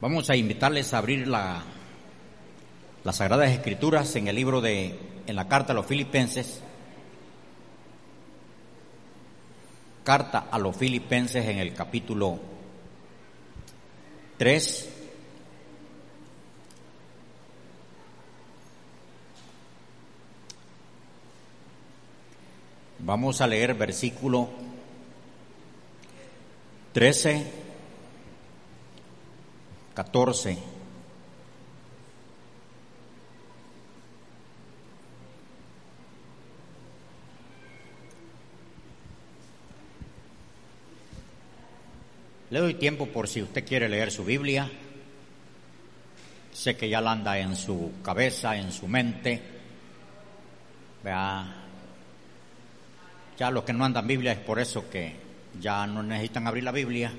Vamos a invitarles a abrir la, las Sagradas Escrituras en el libro de, en la carta a los Filipenses. Carta a los Filipenses en el capítulo 3. Vamos a leer versículo 13, 14. Le doy tiempo por si usted quiere leer su Biblia. Sé que ya la anda en su cabeza, en su mente. Vea, ya los que no andan Biblia es por eso que ya no necesitan abrir la Biblia,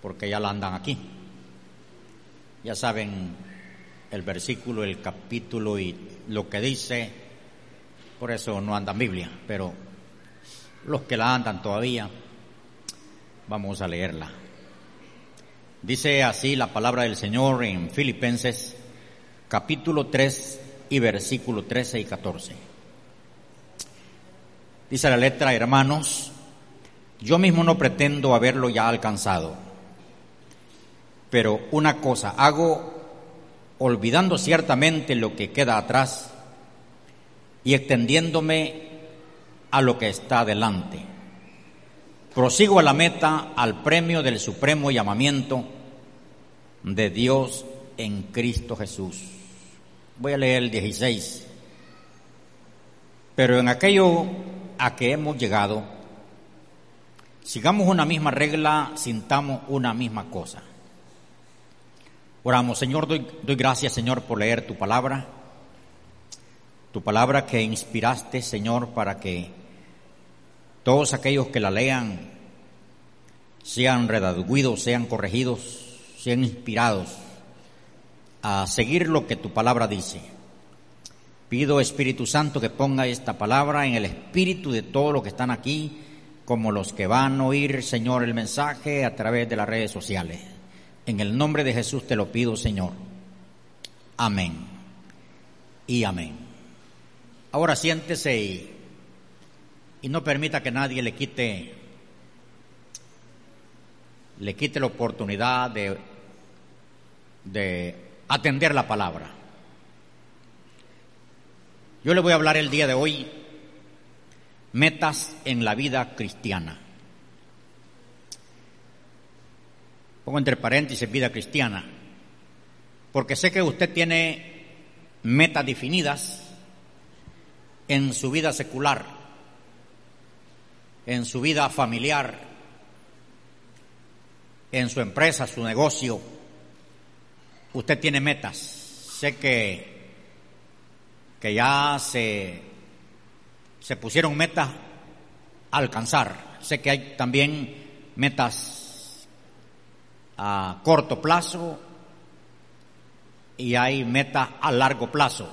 porque ya la andan aquí. Ya saben el versículo, el capítulo y lo que dice, por eso no andan Biblia, pero los que la andan todavía, vamos a leerla. Dice así la palabra del Señor en Filipenses capítulo 3 y versículo 13 y 14. Dice la letra, hermanos, yo mismo no pretendo haberlo ya alcanzado, pero una cosa hago, olvidando ciertamente lo que queda atrás y extendiéndome a lo que está delante. Prosigo a la meta, al premio del supremo llamamiento de Dios en Cristo Jesús. Voy a leer el 16. Pero en aquello a que hemos llegado, sigamos una misma regla, sintamos una misma cosa. Oramos, Señor, doy, doy gracias, Señor, por leer tu palabra, tu palabra que inspiraste, Señor, para que todos aquellos que la lean sean redaguidos, sean corregidos, sean inspirados a seguir lo que tu palabra dice. Pido Espíritu Santo que ponga esta palabra en el espíritu de todos los que están aquí, como los que van a oír, Señor, el mensaje a través de las redes sociales. En el nombre de Jesús te lo pido, Señor. Amén. Y amén. Ahora siéntese y, no permita que nadie le quite le quite la oportunidad de, de atender la palabra. Yo le voy a hablar el día de hoy metas en la vida cristiana. Pongo entre paréntesis vida cristiana, porque sé que usted tiene metas definidas en su vida secular, en su vida familiar, en su empresa, su negocio, usted tiene metas. Sé que, que ya se, se pusieron metas a alcanzar. Sé que hay también metas a corto plazo y hay metas a largo plazo.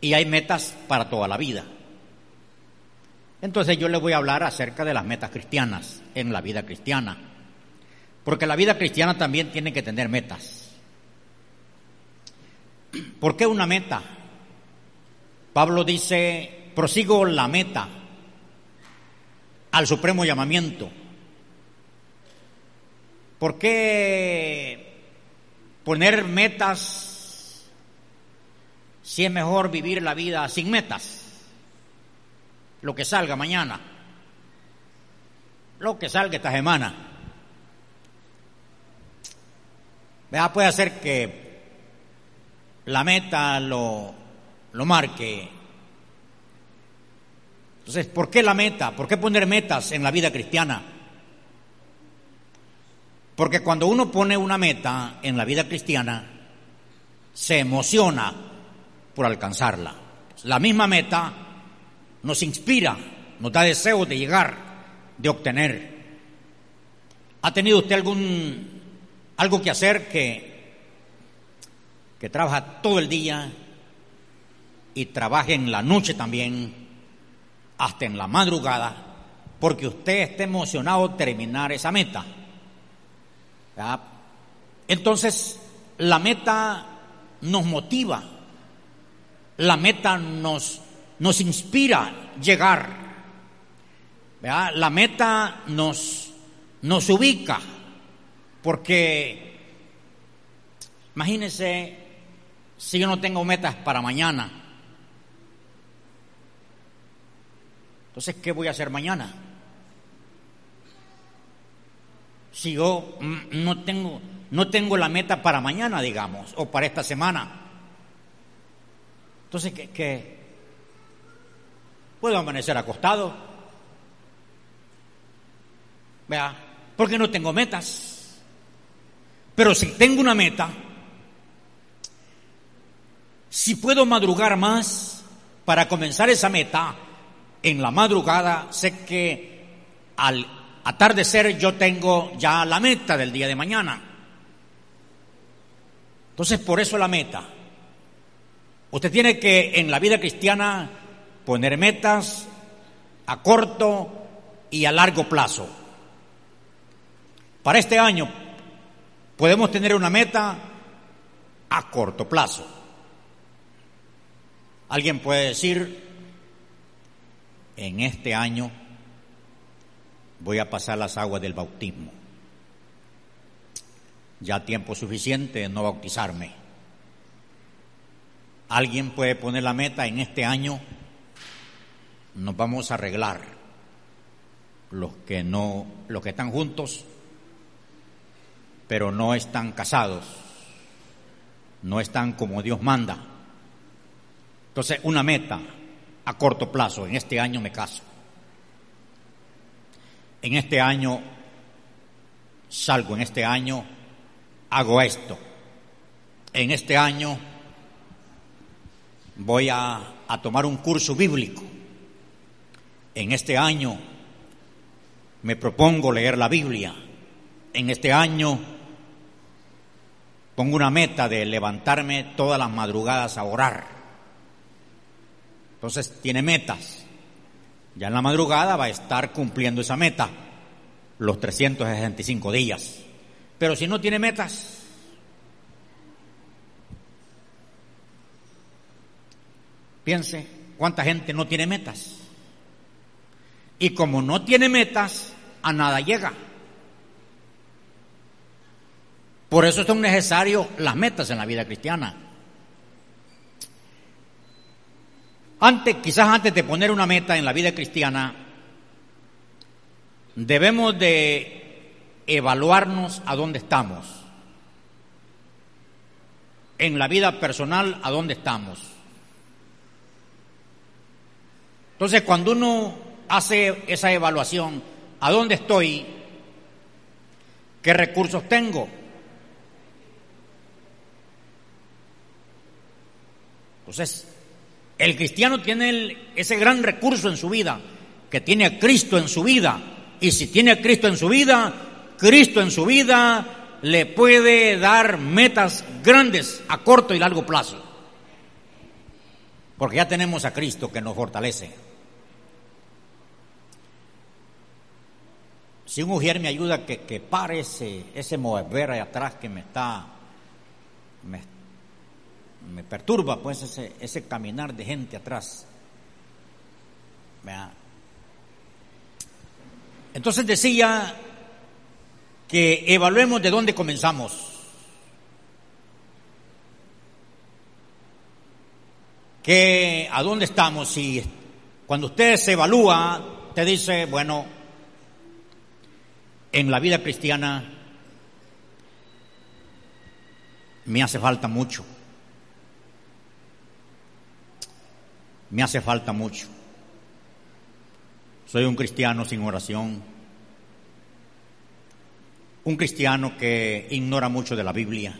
Y hay metas para toda la vida. Entonces yo le voy a hablar acerca de las metas cristianas en la vida cristiana. Porque la vida cristiana también tiene que tener metas. ¿Por qué una meta? Pablo dice, prosigo la meta al supremo llamamiento. ¿Por qué poner metas si es mejor vivir la vida sin metas? lo que salga mañana, lo que salga esta semana. Vea, puede hacer que la meta lo, lo marque. Entonces, ¿por qué la meta? ¿Por qué poner metas en la vida cristiana? Porque cuando uno pone una meta en la vida cristiana, se emociona por alcanzarla. La misma meta nos inspira, nos da deseo de llegar, de obtener. ¿Ha tenido usted algún algo que hacer que que trabaja todo el día y trabaje en la noche también, hasta en la madrugada, porque usted está emocionado terminar esa meta? Entonces, la meta nos motiva, la meta nos, nos inspira llegar, la meta nos, nos ubica, porque imagínense si yo no tengo metas para mañana, entonces, ¿qué voy a hacer mañana? Si yo no tengo, no tengo la meta para mañana, digamos, o para esta semana? Entonces, ¿qué? Puedo amanecer acostado. Vea, porque no tengo metas. Pero si tengo una meta, si puedo madrugar más para comenzar esa meta, en la madrugada sé que al atardecer yo tengo ya la meta del día de mañana. Entonces, por eso la meta. Usted tiene que en la vida cristiana poner metas a corto y a largo plazo. Para este año podemos tener una meta a corto plazo. Alguien puede decir, en este año voy a pasar las aguas del bautismo. Ya tiempo suficiente de no bautizarme. Alguien puede poner la meta en este año, nos vamos a arreglar. Los que no, los que están juntos, pero no están casados, no están como Dios manda. Entonces, una meta a corto plazo, en este año me caso en este año salgo, en este año hago esto, en este año voy a, tomar un curso bíblico, en este año me propongo leer la Biblia, en este año pongo una meta de levantarme todas las madrugadas a orar. Entonces tiene metas. Ya en la madrugada va a estar cumpliendo esa meta, los 365 días. Pero si no tiene metas, piense cuánta gente no tiene metas. Y como no tiene metas, a nada llega. Por eso son necesarias las metas en la vida cristiana. Antes, quizás antes de poner una meta en la vida cristiana, debemos de evaluarnos a dónde estamos. En la vida personal, a dónde estamos. Entonces, cuando uno hace esa evaluación, ¿a dónde estoy? ¿Qué recursos tengo? Entonces, el cristiano tiene ese gran recurso en su vida, que tiene a Cristo en su vida. Y si tiene a Cristo en su vida, Cristo en su vida le puede dar metas grandes a corto y largo plazo. Porque ya tenemos a Cristo que nos fortalece. Si un mujer me ayuda que, que pare ese, ese mover ahí atrás que me está, me está me perturba pues ese, ese caminar de gente atrás. Entonces decía que evaluemos de dónde comenzamos. Que a dónde estamos y cuando usted se evalúa, te dice, bueno, en la vida cristiana me hace falta mucho. Me hace falta mucho. Soy un cristiano sin oración, un cristiano que ignora mucho de la Biblia.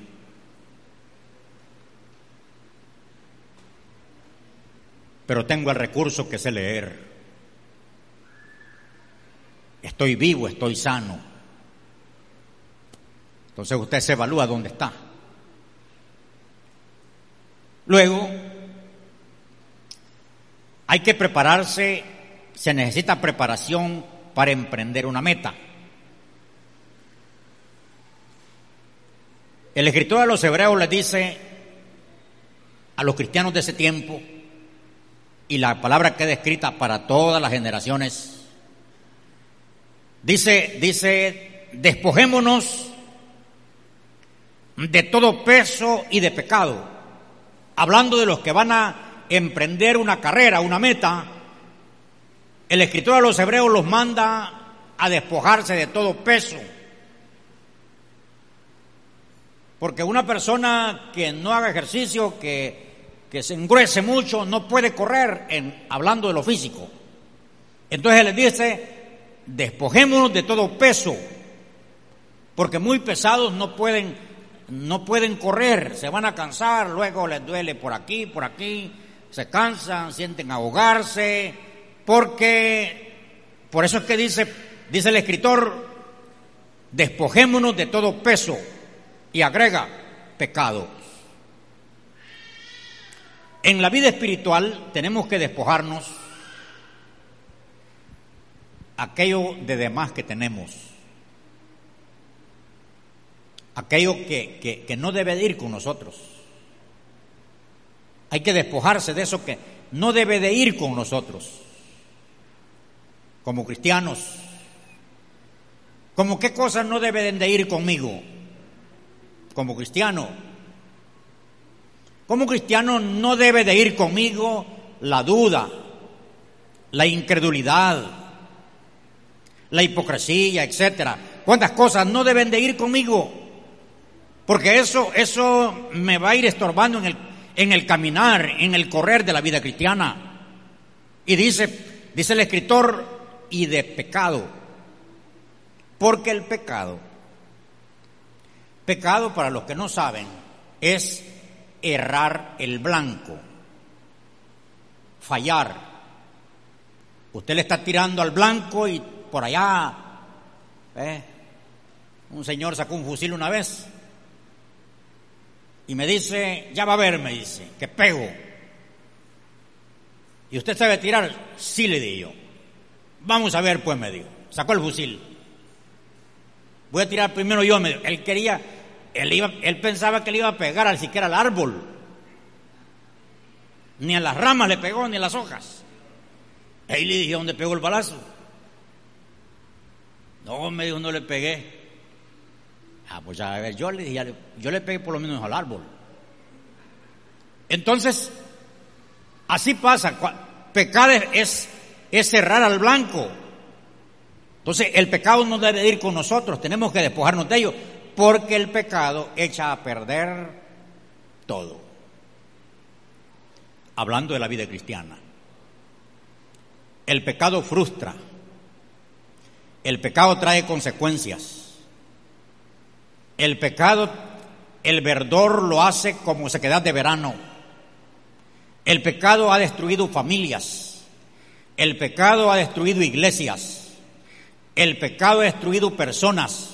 Pero tengo el recurso que sé leer. Estoy vivo, estoy sano. Entonces usted se evalúa dónde está. Luego, hay que prepararse, se necesita preparación para emprender una meta. El escritor de los Hebreos les dice a los cristianos de ese tiempo, y la palabra queda escrita para todas las generaciones, dice, dice, despojémonos de todo peso y de pecado, hablando de los que van a emprender una carrera, una meta, el escritor de los Hebreos los manda a despojarse de todo peso porque una persona que no haga ejercicio, que, que se engruese mucho, no puede correr, en, hablando de lo físico. Entonces les dice, despojémonos de todo peso, porque muy pesados no pueden, no pueden correr, se van a cansar, luego les duele por aquí, por aquí, se cansan, sienten ahogarse, porque, por eso es que dice, dice el escritor, despojémonos de todo peso y agrega pecado. En la vida espiritual tenemos que despojarnos aquello de demás que tenemos, aquello que, que, no debe de ir con nosotros. Hay que despojarse de eso que no debe de ir con nosotros, como cristianos. Como qué cosas no deben de ir conmigo como cristiano. Como cristiano no debe de ir conmigo la duda, la incredulidad, la hipocresía, etcétera. ¿Cuántas cosas no deben de ir conmigo? Porque eso, eso me va a ir estorbando en el, en el caminar, en el correr de la vida cristiana. Y dice, dice el escritor, y de pecado. Porque el pecado Pecado, para los que no saben, es errar el blanco, fallar. Usted le está tirando al blanco y por allá, ¿eh? un señor sacó un fusil una vez y me dice, ya va a ver, me dice, que pego. ¿Y usted sabe tirar? Sí, le di yo. Vamos a ver, pues, me dijo. Sacó el fusil. Voy a tirar primero yo, me dijo. Él quería, él, pensaba que le iba a pegar al siquiera al árbol. Ni a las ramas le pegó, ni a las hojas. Ahí le dije, ¿dónde pegó el balazo? No, me dijo, no le pegué. Ah, pues a ver, yo le dije, yo le pegué por lo menos al árbol. Entonces, así pasa. Pecar es, es cerrar al blanco. Entonces, el pecado no debe ir con nosotros, tenemos que despojarnos de ello porque el pecado echa a perder todo. Hablando de la vida cristiana. El pecado frustra. El pecado trae consecuencias. El pecado, el verdor lo hace como sequedad de verano. El pecado ha destruido familias. El pecado ha destruido iglesias. El pecado ha destruido personas.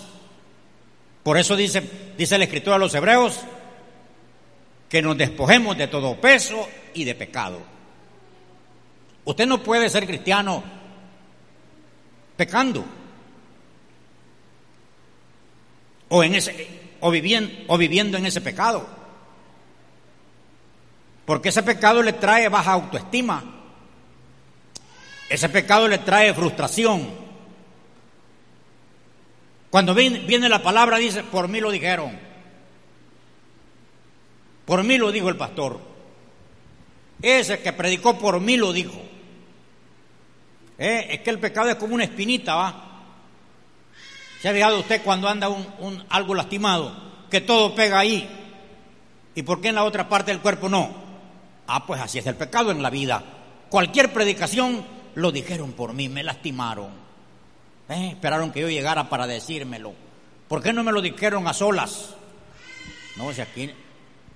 Por eso dice, dice el escritor a los hebreos que nos despojemos de todo peso y de pecado. Usted no puede ser cristiano pecando o en ese o viviendo, o viviendo en ese pecado. Porque ese pecado le trae baja autoestima. Ese pecado le trae frustración. Cuando viene, la palabra dice, por mí lo dijeron. Por mí lo dijo el pastor. Ese que predicó por mí lo dijo. Eh, es que el pecado es como una espinita, ¿va? ¿Se ha fijado usted cuando anda un, algo lastimado? Que todo pega ahí. ¿Y por qué en la otra parte del cuerpo no? Ah, pues así es el pecado en la vida. Cualquier predicación lo dijeron por mí, me lastimaron. Eh, esperaron que yo llegara para decírmelo. ¿Por qué no me lo dijeron a solas? No, si aquí,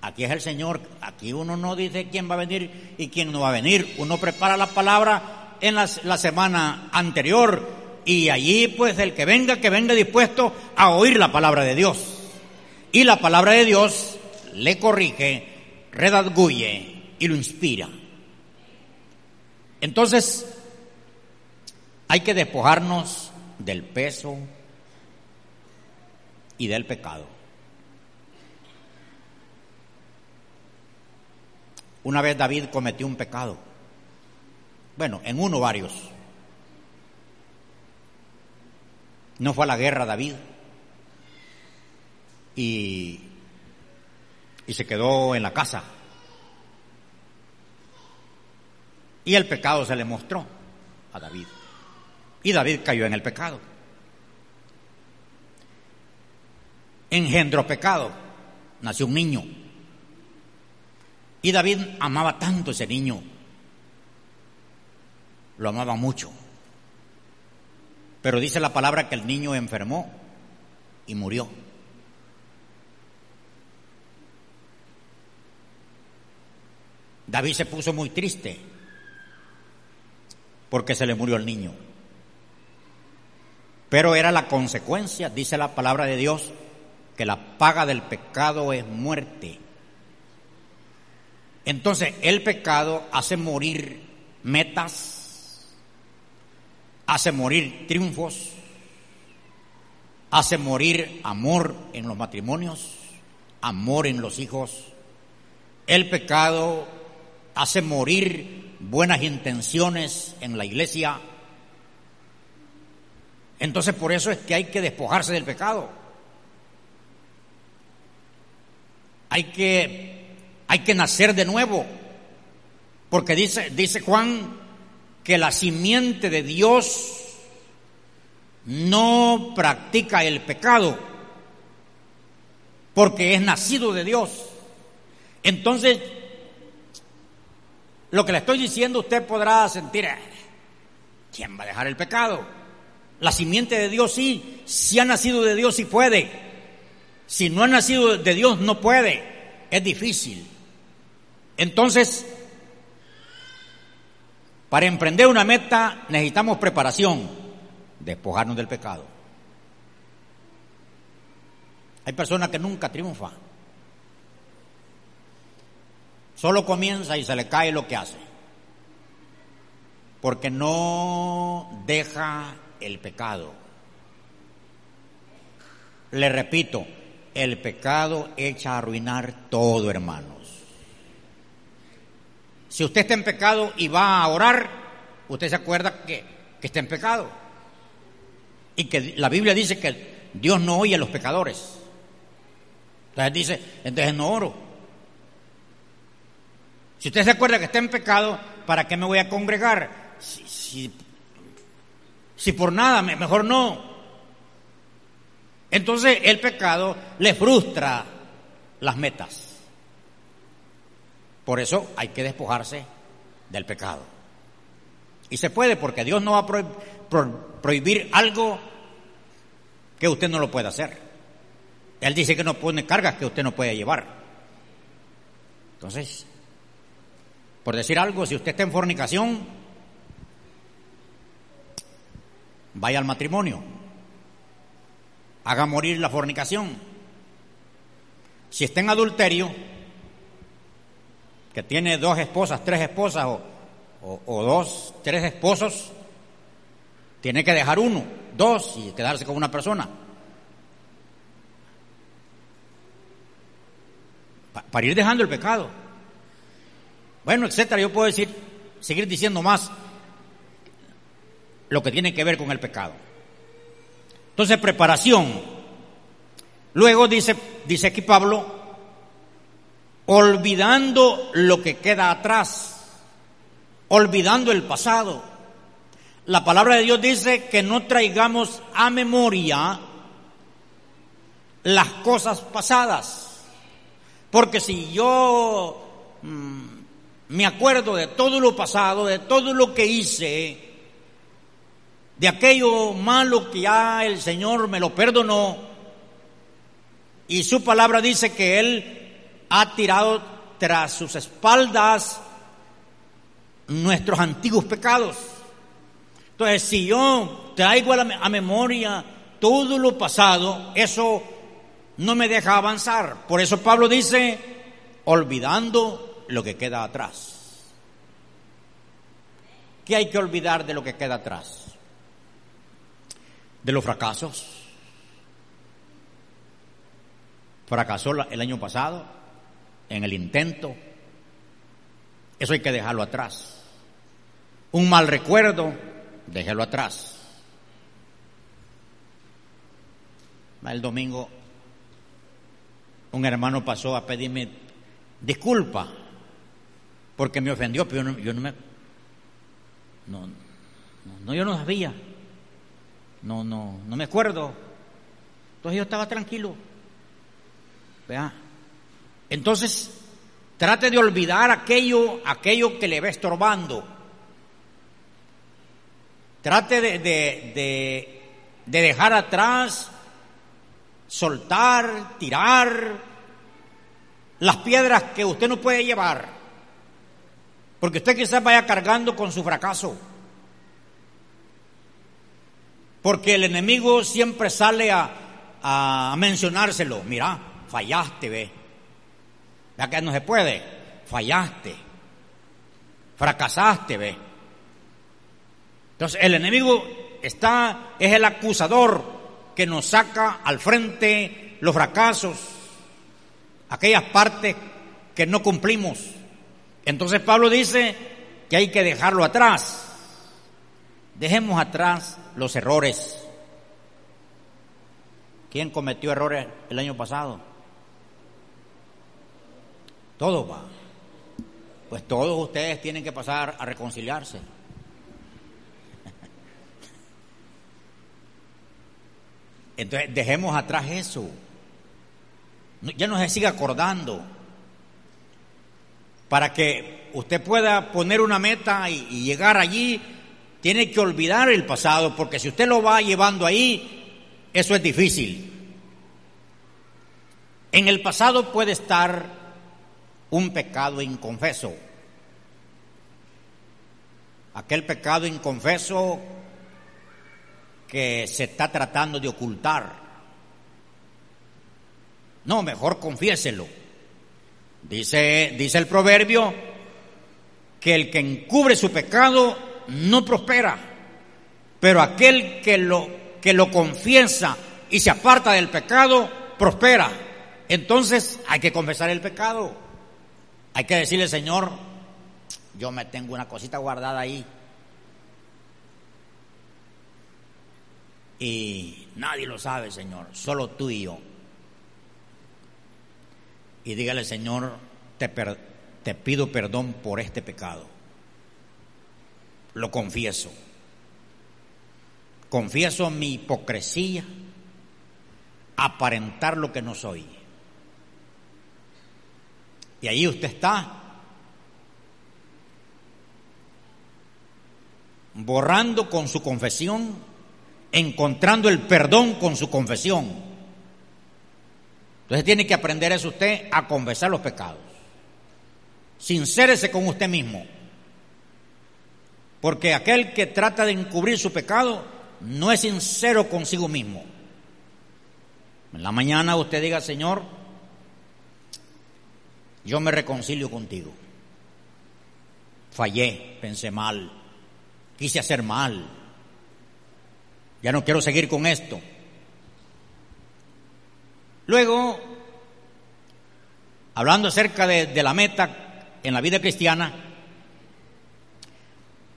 aquí es el Señor, aquí uno no dice quién va a venir y quién no va a venir. Uno prepara la palabra en la, la semana anterior y allí pues el que venga, que venga dispuesto a oír la palabra de Dios. Y la palabra de Dios le corrige, redarguye y lo inspira. Entonces, hay que despojarnos del peso y del pecado. Una vez David cometió un pecado. Bueno, en uno varios. No fue a la guerra David. Y, y se quedó en la casa. Y el pecado se le mostró a David. Y David cayó en el pecado. Engendró pecado. Nació un niño. Y David amaba tanto a ese niño. Lo amaba mucho. Pero dice la palabra que el niño enfermó y murió. David se puso muy triste porque se le murió el niño. Pero era la consecuencia, dice la palabra de Dios, que la paga del pecado es muerte. Entonces el pecado hace morir metas, hace morir triunfos, hace morir amor en los matrimonios, amor en los hijos. El pecado hace morir buenas intenciones en la iglesia. Entonces por eso es que hay que despojarse del pecado. Hay que, hay que nacer de nuevo. Porque dice, dice Juan que la simiente de Dios no practica el pecado porque es nacido de Dios. Entonces, lo que le estoy diciendo usted podrá sentir, eh, ¿quién va a dejar el pecado? La simiente de Dios sí, si ha nacido de Dios sí puede. Si no ha nacido de Dios no puede. Es difícil. Entonces, para emprender una meta necesitamos preparación, despojarnos del pecado. Hay personas que nunca triunfan. Solo comienza y se le cae lo que hace. Porque no deja el pecado. Le repito, el pecado echa a arruinar todo, hermanos. Si usted está en pecado y va a orar, usted se acuerda que, que está en pecado. Y que la Biblia dice que Dios no oye a los pecadores. Entonces dice, entonces no oro. Si usted se acuerda que está en pecado, ¿para qué me voy a congregar? Si, si, por nada, mejor no. Entonces el pecado le frustra las metas. Por eso hay que despojarse del pecado. Y se puede porque Dios no va a prohibir algo que usted no lo pueda hacer. Él dice que no pone cargas que usted no puede llevar. Entonces, por decir algo, si usted está en fornicación, vaya al matrimonio, haga morir la fornicación. Si está en adulterio, que tiene dos esposas, tres esposas o, dos, tres esposos, tiene que dejar uno, dos y quedarse con una persona. para ir dejando el pecado. Bueno, etcétera. Yo puedo decir, seguir diciendo más lo que tiene que ver con el pecado. Entonces, preparación. Luego dice, dice aquí Pablo, olvidando lo que queda atrás, olvidando el pasado. La palabra de Dios dice que no traigamos a memoria las cosas pasadas. Porque si yo mm, me acuerdo de todo lo pasado, de todo lo que hice, de aquello malo que ya el Señor me lo perdonó, Y su palabra dice que Él ha tirado tras sus espaldas nuestros antiguos pecados. Entonces, si yo traigo a, la, a memoria todo lo pasado, eso no me deja avanzar. Por eso Pablo dice, olvidando lo que queda atrás. ¿Qué hay que olvidar de lo que queda atrás? De los fracasos. Fracasó el año pasado en el intento. Eso hay que dejarlo atrás. Un mal recuerdo, déjelo atrás. El domingo un hermano pasó a pedirme disculpa porque me ofendió, pero yo no, me... No, no, yo no sabía. No, no, no me acuerdo. Entonces yo estaba tranquilo. ¿Vea? Entonces, trate de olvidar aquello, aquello que le va estorbando. Trate de, de, de dejar atrás soltar, tirar las piedras que usted no puede llevar, porque usted quizás vaya cargando con su fracaso, porque el enemigo siempre sale a, a mencionárselo, mira, fallaste, ve, ya que no se puede, fallaste, fracasaste, ve. Entonces el enemigo está, es el acusador, que nos saca al frente los fracasos, aquellas partes que no cumplimos. Entonces Pablo dice que hay que dejarlo atrás. Dejemos atrás los errores. ¿Quién cometió errores el año pasado? Todos va. Pues todos ustedes tienen que pasar a reconciliarse. Entonces, dejemos atrás eso. Ya no se siga acordando. Para que usted pueda poner una meta y, llegar allí, tiene que olvidar el pasado, porque si usted lo va llevando ahí, eso es difícil. En el pasado puede estar un pecado inconfeso. Aquel pecado inconfeso que se está tratando de ocultar. No, mejor confiéselo. Dice, dice el proverbio que el que encubre su pecado no prospera, pero aquel que lo, que lo confiesa y se aparta del pecado, prospera. Entonces hay que confesar el pecado. Hay que decirle, Señor, yo me tengo una cosita guardada ahí Y nadie lo sabe, Señor, solo tú y yo. Y dígale, Señor, te, te pido perdón por este pecado. Lo confieso. Confieso mi hipocresía, aparentar lo que no soy. Y ahí usted está borrando con su confesión encontrando el perdón con su confesión. Entonces tiene que aprender eso usted a confesar los pecados. Sincérese con usted mismo. Porque aquel que trata de encubrir su pecado no es sincero consigo mismo. En la mañana usted diga, Señor, yo me reconcilio contigo. Fallé, pensé mal, quise hacer mal, ya no quiero seguir con esto. Luego, hablando acerca de, la meta en la vida cristiana,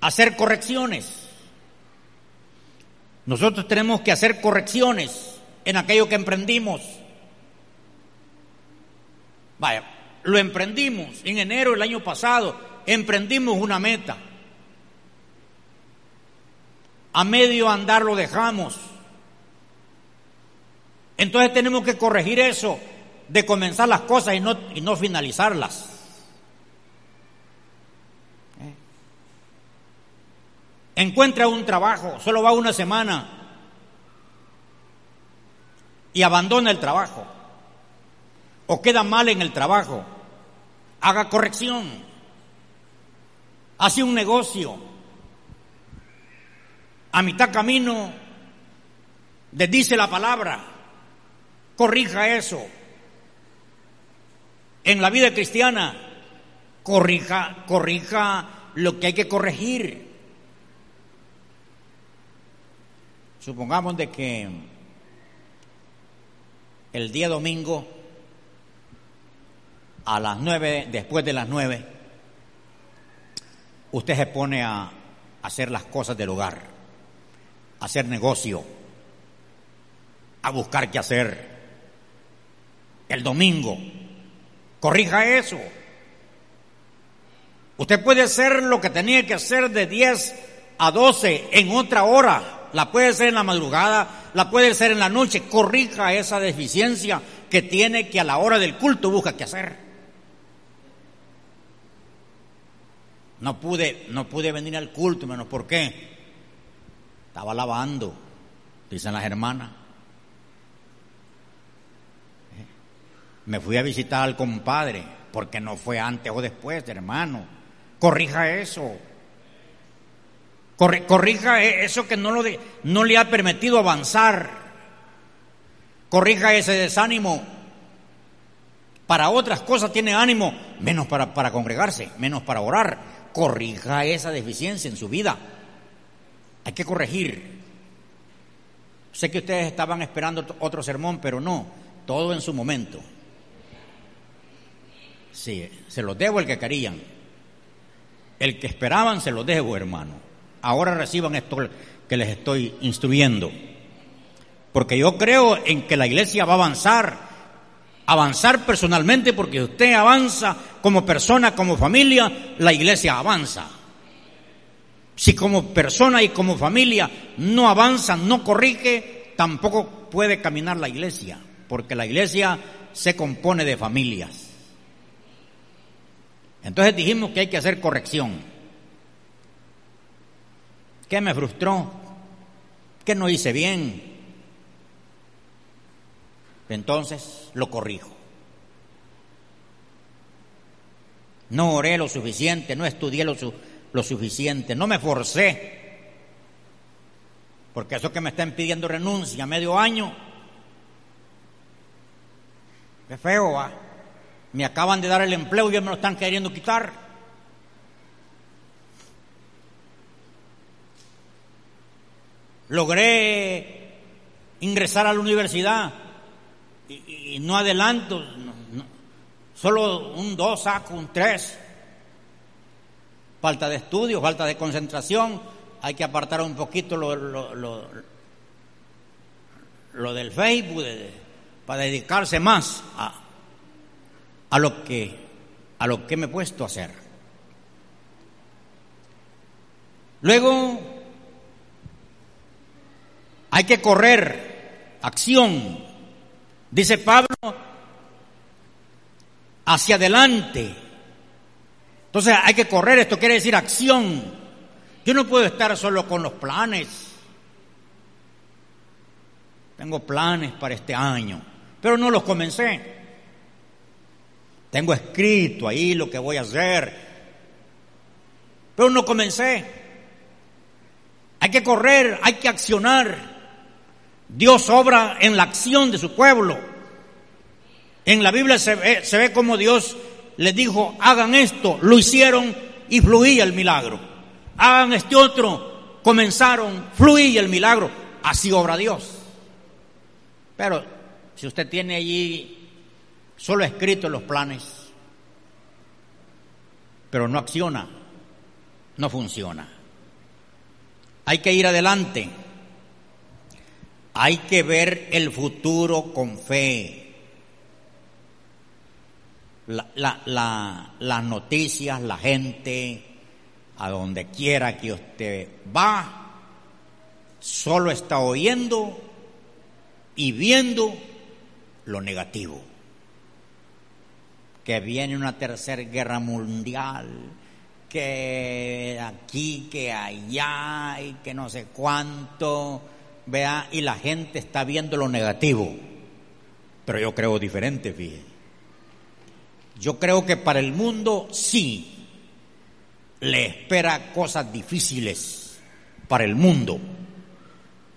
hacer correcciones. Nosotros tenemos que hacer correcciones en aquello que emprendimos. Vaya, lo emprendimos en enero del año pasado, emprendimos una meta a medio andar lo dejamos. Entonces tenemos que corregir eso de comenzar las cosas y no, y no finalizarlas. ¿Eh? Encuentra un trabajo, solo va una semana y abandona el trabajo. O queda mal en el trabajo, haga corrección. Hace un negocio. A mitad camino, dice la palabra, corrija eso. En la vida cristiana, corrija, corrija lo que hay que corregir. Supongamos de que el día domingo a las nueve, después de las nueve, usted se pone a hacer las cosas del hogar, a hacer negocio, a buscar qué hacer. El domingo, corrija eso. Usted puede hacer lo que tenía que hacer de 10 a 12 en otra hora. La puede hacer en la madrugada, la puede hacer en la noche. Corrija esa deficiencia que tiene que a la hora del culto busca qué hacer. No pude, no pude venir al culto, menos por qué. Estaba lavando, dicen las hermanas. Me fui a visitar al compadre, porque no fue antes o después, hermano. Corrija eso. corrija e, eso que no, lo no le ha permitido avanzar. Corrija ese desánimo. Para otras cosas tiene ánimo, menos para, para congregarse, menos para orar corrija esa deficiencia en su vida. Hay que corregir. Sé que ustedes estaban esperando otro sermón, pero no, todo en su momento. Sí, se los debo el que querían. El que esperaban se los debo, hermano. Ahora reciban esto que les estoy instruyendo. Porque yo creo en que la iglesia va a avanzar avanzar personalmente porque usted avanza como persona, como familia, la iglesia avanza. Si como persona y como familia no avanza, no corrige, tampoco puede caminar la iglesia, porque la iglesia se compone de familias. Entonces dijimos que hay que hacer corrección. ¿Qué me frustró? ¿Qué no hice bien? Entonces lo corrijo. No oré lo suficiente, no estudié lo, lo suficiente, no me forcé. Porque eso que me están pidiendo renuncia medio año, qué feo. Me acaban de dar el empleo y ya me lo están queriendo quitar. Logré ingresar a la universidad y, no adelanto, solo un dos saco, un tres. Falta de estudio, falta de concentración, hay que apartar un poquito lo, lo, lo, del Facebook para dedicarse más a, a, lo que, a lo que me he puesto a hacer. Luego hay que correr, acción, Dice Pablo, hacia adelante. Entonces hay que correr, esto quiere decir acción. Yo no puedo estar solo con los planes. Tengo planes para este año, pero no los comencé. Tengo escrito ahí lo que voy a hacer, pero no comencé. Hay que correr, hay que accionar. Dios obra en la acción de su pueblo. En la Biblia se ve, se ve como Dios les dijo, hagan esto, lo hicieron y fluía el milagro. Hagan este otro, comenzaron, fluía el milagro. Así obra Dios. Pero si usted tiene allí solo escrito los planes, pero no acciona, no funciona. Hay que ir adelante. Hay que ver el futuro con fe. las noticias, la gente, a donde quiera que usted va, solo está oyendo y viendo lo negativo. Que viene una tercera guerra mundial, que aquí, que allá, y que no sé cuánto vea, y la gente está viendo lo negativo. Pero yo creo diferente, fíjate. Yo creo que para el mundo sí le espera cosas difíciles para el mundo,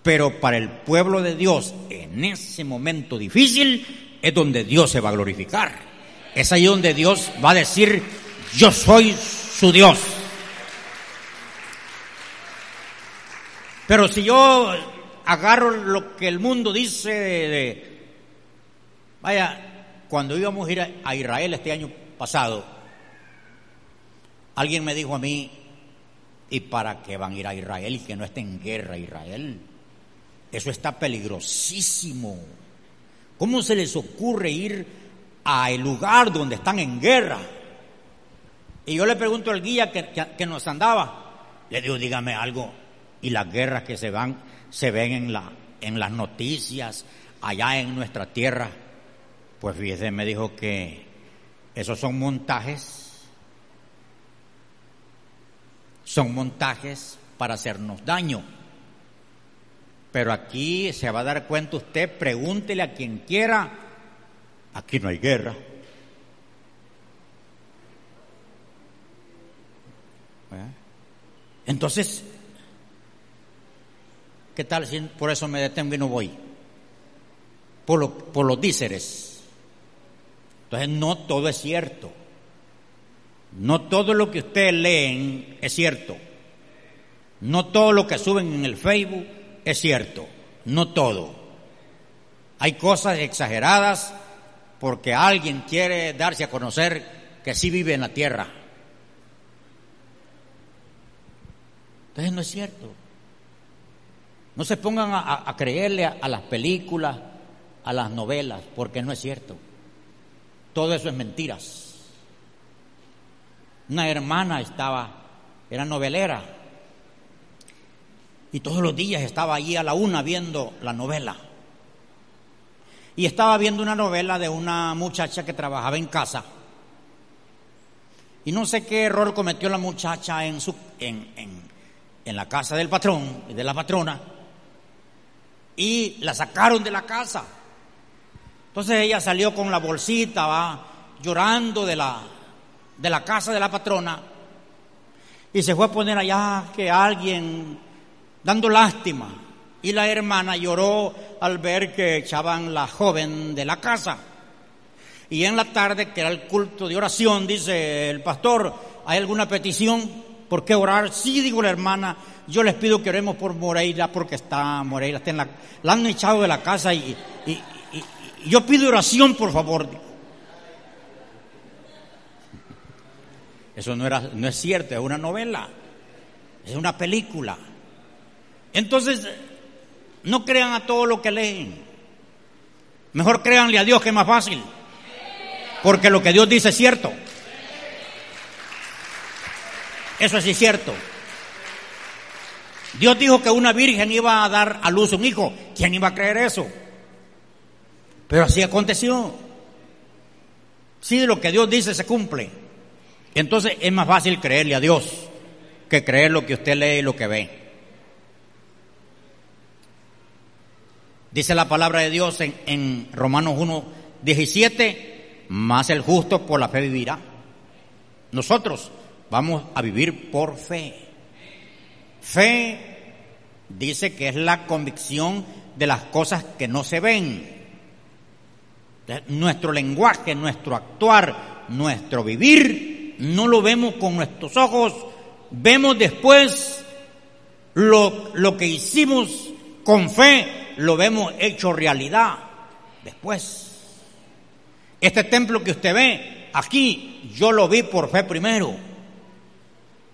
pero para el pueblo de Dios en ese momento difícil es donde Dios se va a glorificar. Es ahí donde Dios va a decir, yo soy su Dios. Pero si yo agarro lo que el mundo dice de, vaya, cuando íbamos a ir a Israel este año pasado, alguien me dijo a mí, ¿y para qué van a ir a Israel y que no esté en guerra Israel? Eso está peligrosísimo. ¿Cómo se les ocurre ir al lugar donde están en guerra? Y yo le pregunto al guía que, que nos andaba, le digo, dígame algo, y las guerras que se van, se ven en, la, en las noticias allá en nuestra tierra. Pues fíjese, me dijo que esos son montajes, son montajes para hacernos daño. Pero aquí se va a dar cuenta usted, pregúntele a quien quiera, aquí no hay guerra. ¿Eh? Entonces, ¿Qué tal si por eso me detengo y no voy? Por, por los díceres. Entonces no todo es cierto. No todo lo que ustedes leen es cierto. No todo lo que suben en el Facebook es cierto. No todo. Hay cosas exageradas porque alguien quiere darse a conocer que sí vive en la tierra. Entonces no es cierto. No se pongan a, creerle a, las películas, a las novelas, porque no es cierto. Todo eso es mentiras. Una hermana estaba, era novelera, y todos los días estaba allí a la una viendo la novela. Y estaba viendo una novela de una muchacha que trabajaba en casa. Y no sé qué error cometió la muchacha en, su, en, la casa del patrón y de la patrona y la sacaron de la casa. Entonces ella salió con la bolsita, va llorando de la, de la casa de la patrona y se fue a poner allá que alguien dando lástima. Y la hermana lloró al ver que echaban la joven de la casa. Y en la tarde, que era el culto de oración, dice el pastor, ¿hay alguna petición? ¿Por qué orar? Sí, digo la hermana, yo les pido que oremos por Moreira porque está Moreira, está en la, han echado de la casa y, yo pido oración por favor. Eso no, era, no es cierto, es una novela, es una película. Entonces, no crean a todo lo que leen. Mejor créanle a Dios que es más fácil. Porque lo que Dios dice es cierto. Eso sí es cierto. Dios dijo que una virgen iba a dar a luz un hijo. ¿Quién iba a creer eso? Pero así aconteció. Si lo que Dios dice se cumple. Entonces es más fácil creerle a Dios que creer lo que usted lee y lo que ve. Dice la palabra de Dios en, en Romanos 1, 17, más el justo por la fe vivirá. Nosotros vamos a vivir por fe. Fe dice que es la convicción de las cosas que no se ven. Nuestro lenguaje, nuestro actuar, nuestro vivir, no lo vemos con nuestros ojos, vemos después lo, lo que hicimos con fe, lo vemos hecho realidad después. Este templo que usted ve aquí, yo lo vi por fe primero.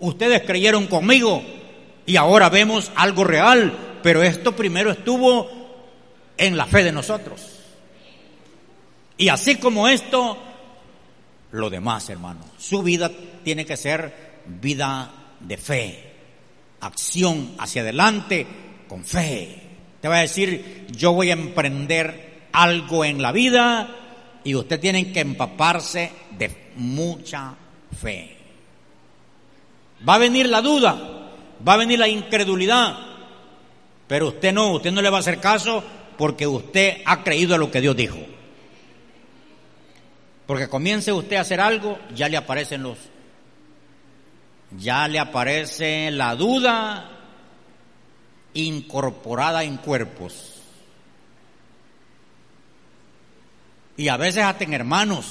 Ustedes creyeron conmigo, y ahora vemos algo real, pero esto primero estuvo en la fe de nosotros. Y así como esto, lo demás, hermano, su vida tiene que ser vida de fe, acción hacia adelante con fe. Te va a decir, yo voy a emprender algo en la vida y usted tiene que empaparse de mucha fe. Va a venir la duda, va a venir la incredulidad, pero usted no, usted no le va a hacer caso porque usted ha creído a lo que Dios dijo. Porque comience usted a hacer algo, ya le aparecen los, ya le aparece la duda incorporada en cuerpos. Y a veces hasta en hermanos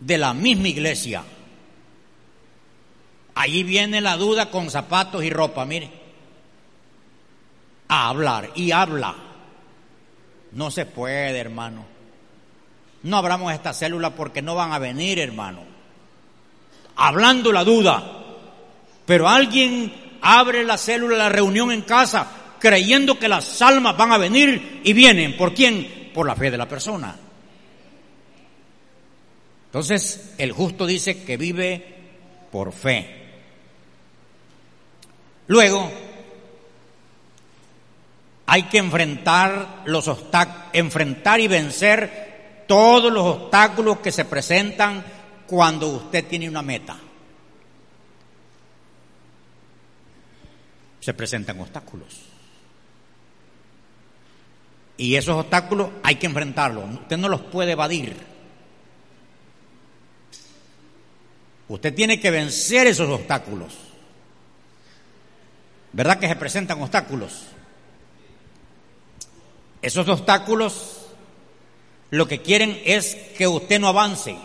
de la misma iglesia. Allí viene la duda con zapatos y ropa, mire. A hablar y habla. No se puede, hermano. No abramos esta célula porque no van a venir, hermano. Hablando la duda. Pero alguien abre la célula, la reunión en casa, creyendo que las almas van a venir y vienen. ¿Por quién? Por la fe de la persona. Entonces, el justo dice que vive por fe. Luego, hay que enfrentar los enfrentar y vencer todos los obstáculos que se presentan cuando usted tiene una meta. Se presentan obstáculos. Y esos obstáculos hay que enfrentarlos. Usted no los puede evadir. Usted tiene que vencer esos obstáculos. ¿Verdad que se presentan obstáculos? Esos obstáculos lo que quieren es que usted no avance,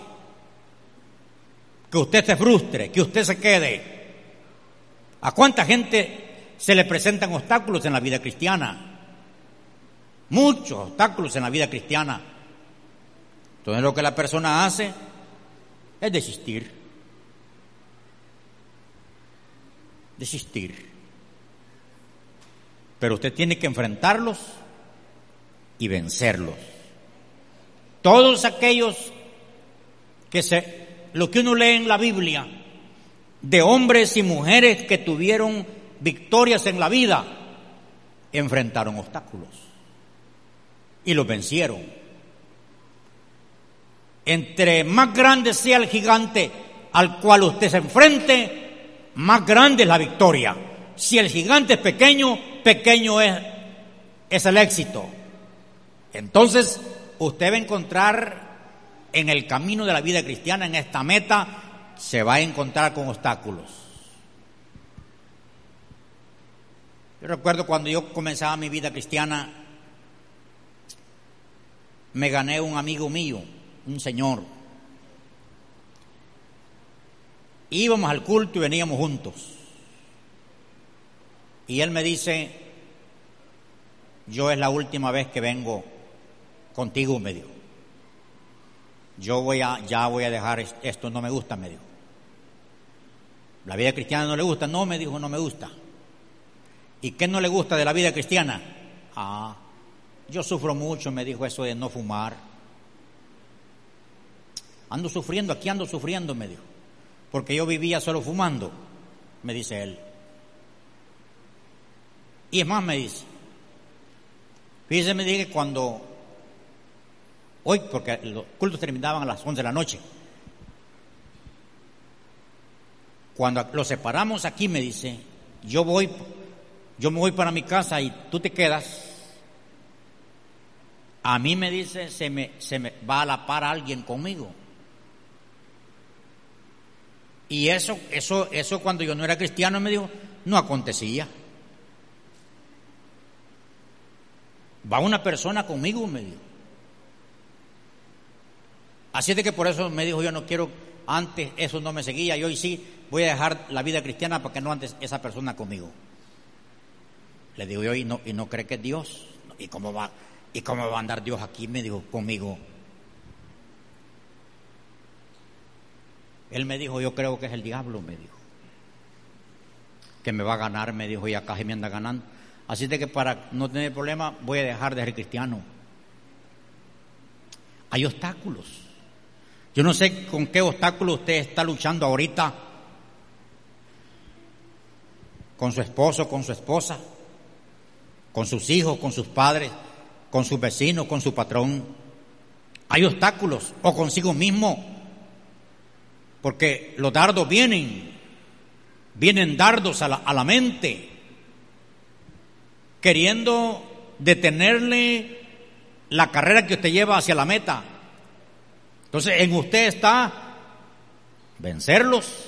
que usted se frustre, que usted se quede. ¿A cuánta gente se le presentan obstáculos en la vida cristiana? Muchos obstáculos en la vida cristiana. Entonces lo que la persona hace es desistir. Desistir. Pero usted tiene que enfrentarlos y vencerlos. Todos aquellos que se, lo que uno lee en la Biblia, de hombres y mujeres que tuvieron victorias en la vida, enfrentaron obstáculos y los vencieron. Entre más grande sea el gigante al cual usted se enfrente, más grande es la victoria. Si el gigante es pequeño, pequeño es, es el éxito. Entonces, usted va a encontrar en el camino de la vida cristiana, en esta meta, se va a encontrar con obstáculos. Yo recuerdo cuando yo comenzaba mi vida cristiana, me gané un amigo mío, un señor. Íbamos al culto y veníamos juntos. Y él me dice, yo es la última vez que vengo contigo, me dijo. Yo voy a, ya voy a dejar esto, no me gusta, me dijo. La vida cristiana no le gusta, no, me dijo, no me gusta. ¿Y qué no le gusta de la vida cristiana? Ah, yo sufro mucho, me dijo eso de no fumar. Ando sufriendo, aquí ando sufriendo, me dijo. Porque yo vivía solo fumando, me dice él. Y es más, me dice. Fíjese, me dije cuando Hoy, porque los cultos terminaban a las 11 de la noche. Cuando los separamos aquí, me dice, yo voy, yo me voy para mi casa y tú te quedas. A mí me dice, se me, se me va a la par alguien conmigo. Y eso, eso, eso cuando yo no era cristiano me dijo, no acontecía. Va una persona conmigo, me dijo. Así de que por eso me dijo, yo no quiero, antes eso no me seguía, y hoy sí voy a dejar la vida cristiana porque no antes esa persona conmigo. Le digo yo, ¿y no, y no cree que es Dios? ¿Y cómo, va, ¿Y cómo va a andar Dios aquí? Me dijo, conmigo. Él me dijo, yo creo que es el diablo, me dijo. Que me va a ganar, me dijo, y acá se me anda ganando. Así de que para no tener problema voy a dejar de ser cristiano. Hay obstáculos. Yo no sé con qué obstáculo usted está luchando ahorita con su esposo, con su esposa, con sus hijos, con sus padres, con sus vecinos, con su patrón. Hay obstáculos o consigo mismo, porque los dardos vienen, vienen dardos a la, a la mente, queriendo detenerle la carrera que usted lleva hacia la meta Entonces, en usted está vencerlos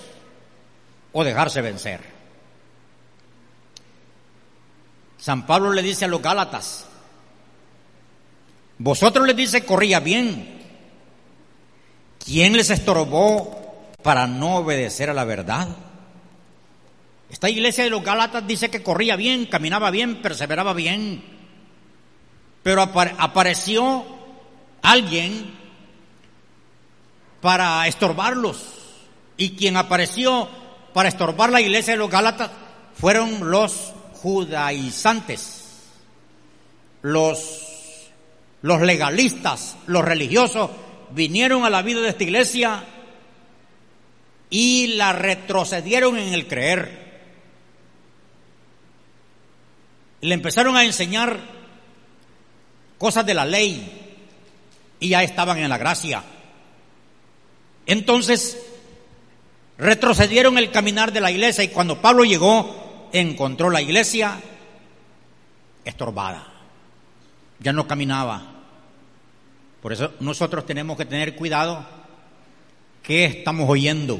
o dejarse vencer. San Pablo le dice a los Gálatas, vosotros les dice corría bien. ¿Quién les estorbó para no obedecer a la verdad? Esta iglesia de los Gálatas dice que corría bien, caminaba bien, perseveraba bien. Pero apareció alguien para estorbarlos. Y quien apareció para estorbar la iglesia de los Gálatas fueron los judaizantes, los, los legalistas, los religiosos, vinieron a la vida de esta iglesia y la retrocedieron en el creer. Le empezaron a enseñar cosas de la ley y ya estaban en la gracia. Entonces, retrocedieron el caminar de la iglesia y cuando Pablo llegó, encontró la iglesia estorbada. Ya no caminaba. Por eso nosotros tenemos que tener cuidado qué estamos oyendo.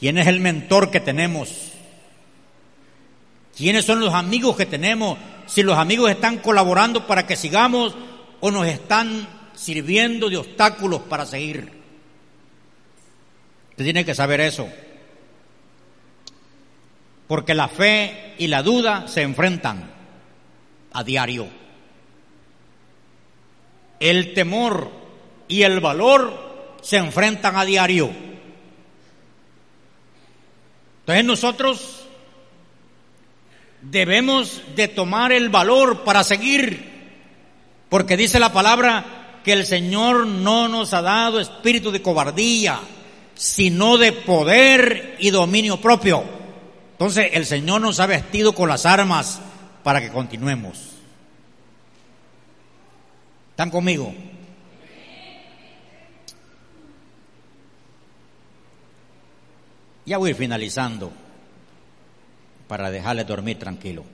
¿Quién es el mentor que tenemos? ¿Quiénes son los amigos que tenemos? Si los amigos están colaborando para que sigamos o nos están sirviendo de obstáculos para seguir. Usted tiene que saber eso. Porque la fe y la duda se enfrentan a diario. El temor y el valor se enfrentan a diario. Entonces nosotros debemos de tomar el valor para seguir, porque dice la palabra que el Señor no nos ha dado espíritu de cobardía, sino de poder y dominio propio. Entonces el Señor nos ha vestido con las armas para que continuemos. ¿Están conmigo? Ya voy finalizando para dejarle dormir tranquilo.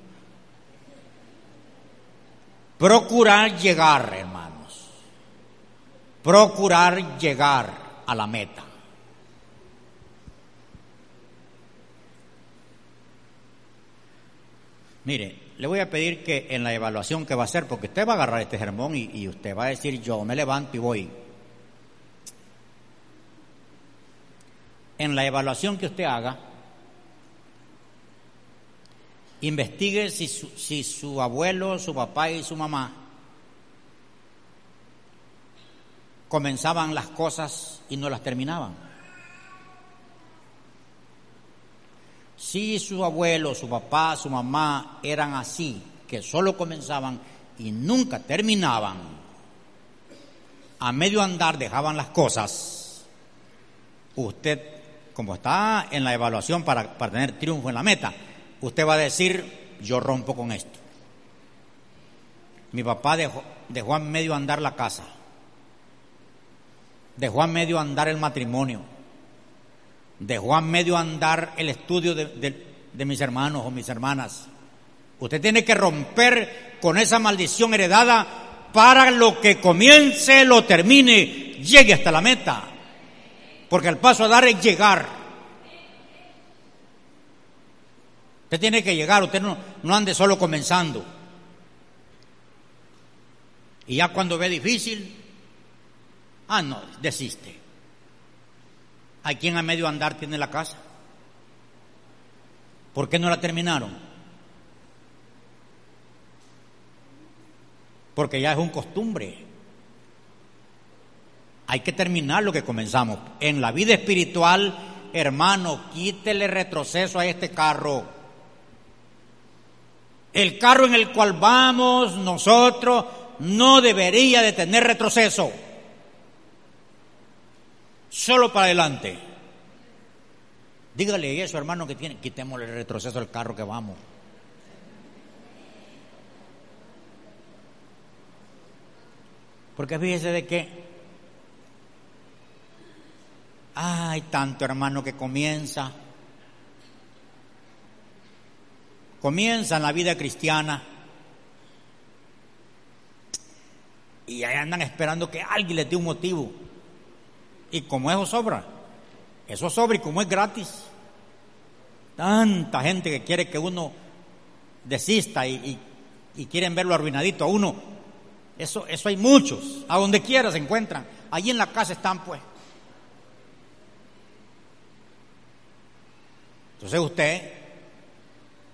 Procurar llegar, hermanos. Procurar llegar a la meta. Mire, le voy a pedir que en la evaluación que va a hacer, porque usted va a agarrar este germón y, y usted va a decir, yo me levanto y voy. En la evaluación que usted haga, investigue si su, si su abuelo, su papá y su mamá comenzaban las cosas y no las terminaban. Si su abuelo, su papá, su mamá eran así, que solo comenzaban y nunca terminaban, a medio andar dejaban las cosas, usted, como está en la evaluación para, para tener triunfo en la meta, usted va a decir, yo rompo con esto. Mi papá dejó, dejó a medio andar la casa, dejó a medio andar el matrimonio, dejó a medio andar el estudio de, de mis hermanos o mis hermanas. Usted tiene que romper con esa maldición heredada para lo que comience, lo termine, llegue hasta la meta. Porque el paso a dar es llegar. Usted tiene que llegar, usted no, no ande solo comenzando. Y ya cuando ve difícil, ah, no, desiste. Hay quien a medio andar tiene la casa. ¿Por qué no la terminaron? Porque ya es un costumbre. Hay que terminar lo que comenzamos. En la vida espiritual, hermano, quítele retroceso a este carro. El carro en el cual vamos nosotros no debería de tener retroceso. Solo para adelante. Dígale eso, hermano, que tiene, quitémosle el retroceso al carro que vamos. Porque fíjese de que hay tanto hermano que comienza comienzan la vida cristiana Y ahí andan esperando que alguien les dé un motivo. Y como eso sobra, eso sobra y como es gratis. Tanta gente que quiere que uno desista y, quieren verlo arruinadito a uno. Eso, eso hay muchos. A donde quiera se encuentran. Allí en la casa están pues. Entonces usted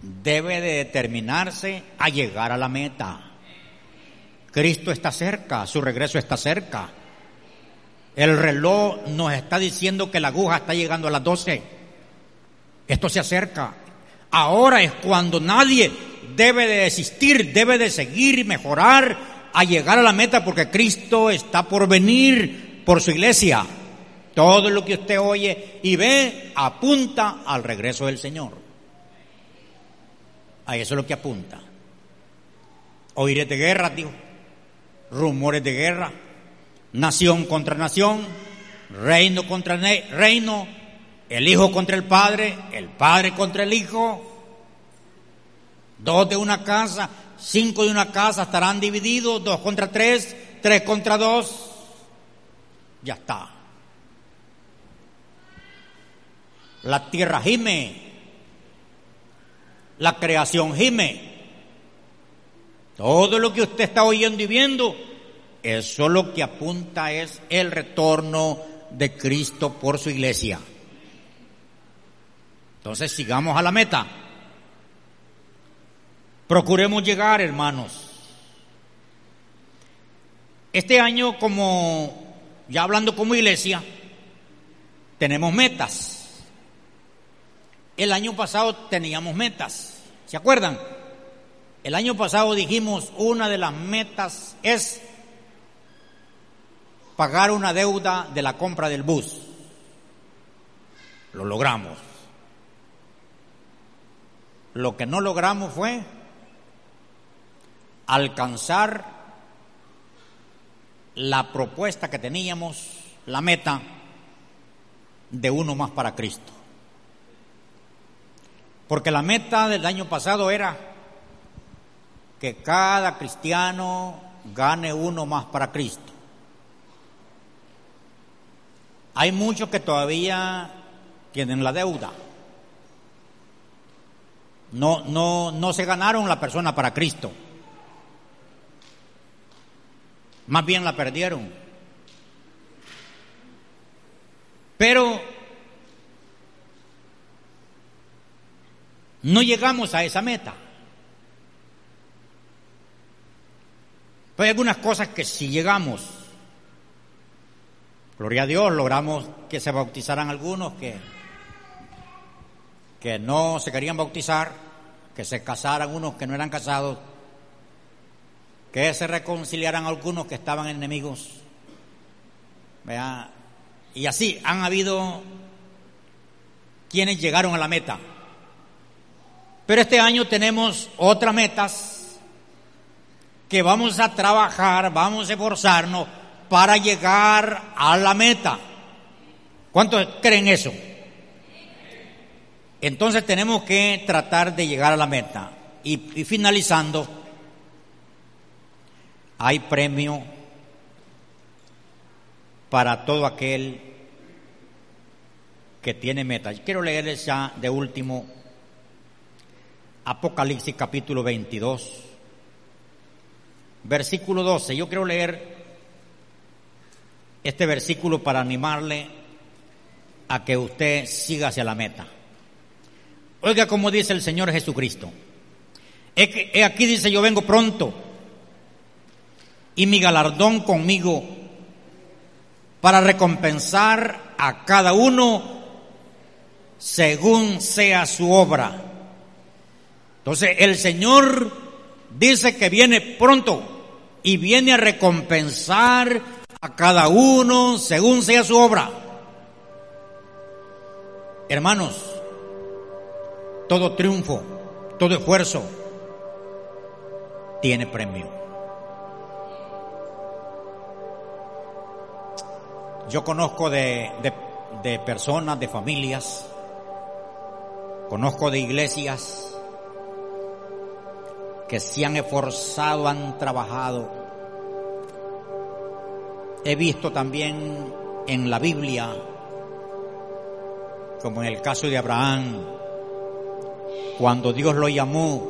debe de determinarse a llegar a la meta. Cristo está cerca, su regreso está cerca. El reloj nos está diciendo que la aguja está llegando a las 12. Esto se acerca. Ahora es cuando nadie debe de desistir, debe de seguir y mejorar a llegar a la meta porque Cristo está por venir por su iglesia. Todo lo que usted oye y ve apunta al regreso del Señor. A eso es lo que apunta. Oiré de guerra, digo. Rumores de guerra. Nación contra nación. Reino contra reino. El hijo contra el padre. El padre contra el hijo. Dos de una casa. Cinco de una casa estarán divididos. Dos contra tres. Tres contra dos. Ya está. La tierra gime, la creación gime. Todo lo que usted está oyendo y viendo, eso lo que apunta es el retorno de Cristo por su iglesia. Entonces sigamos a la meta. Procuremos llegar, hermanos. Este año, como ya hablando como iglesia, tenemos metas. El año pasado teníamos metas, ¿se acuerdan? El año pasado dijimos una de las metas es pagar una deuda de la compra del bus. Lo logramos. Lo que no logramos fue alcanzar la propuesta que teníamos, la meta de uno más para Cristo. Porque la meta del año pasado era que cada cristiano gane uno más para Cristo. Hay muchos que todavía tienen la deuda. No, no, no se ganaron la persona para Cristo. Más bien la perdieron. Pero no llegamos a esa meta. Pero hay algunas cosas que sí llegamos. Gloria a Dios, logramos que se bautizaran algunos que, que no se querían bautizar, que se casaran unos que no eran casados, que se reconciliaran algunos que estaban enemigos. Y así han habido quienes llegaron a la meta. Pero este año tenemos otras metas que vamos a trabajar, vamos a esforzarnos para llegar a la meta. ¿Cuántos creen eso? Entonces tenemos que tratar de llegar a la meta. Y, finalizando, hay premio para todo aquel que tiene meta. Quiero leerles ya de último Apocalipsis capítulo 22, versículo 12. Yo quiero leer este versículo para animarle a que usted siga hacia la meta. Oiga como dice el Señor Jesucristo. He aquí dice yo vengo pronto y mi galardón conmigo para recompensar a cada uno según sea su obra. Entonces el Señor dice que viene pronto y viene a recompensar a cada uno según sea su obra. Hermanos, todo triunfo, todo esfuerzo tiene premio. Yo conozco de, de personas, de familias, conozco de iglesias que se han esforzado, han trabajado he visto también en la Biblia, como en el caso de Abraham, cuando Dios lo llamó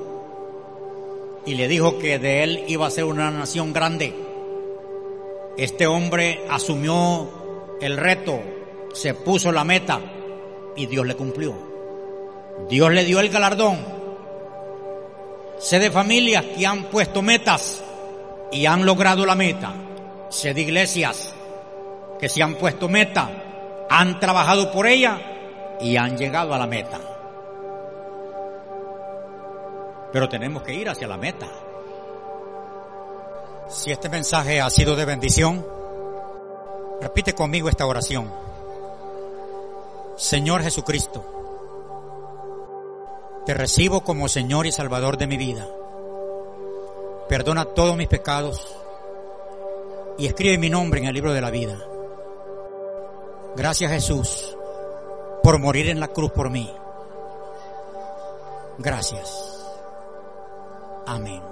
y le dijo que de él iba a ser una nación grande, este hombre asumió el reto, se puso la meta y Dios le cumplió. Dios le dio el galardón. Sé de familias que han puesto metas y han logrado la meta. Sé de iglesias que se han puesto meta, han trabajado por ella y han llegado a la meta. Pero tenemos que ir hacia la meta. Si este mensaje ha sido de bendición, repite conmigo esta oración. Señor Jesucristo, te recibo como Señor y Salvador de mi vida. Perdona todos mis pecados y escribe mi nombre en el libro de la vida. Gracias Jesús por morir en la cruz por mí. Gracias. Amén.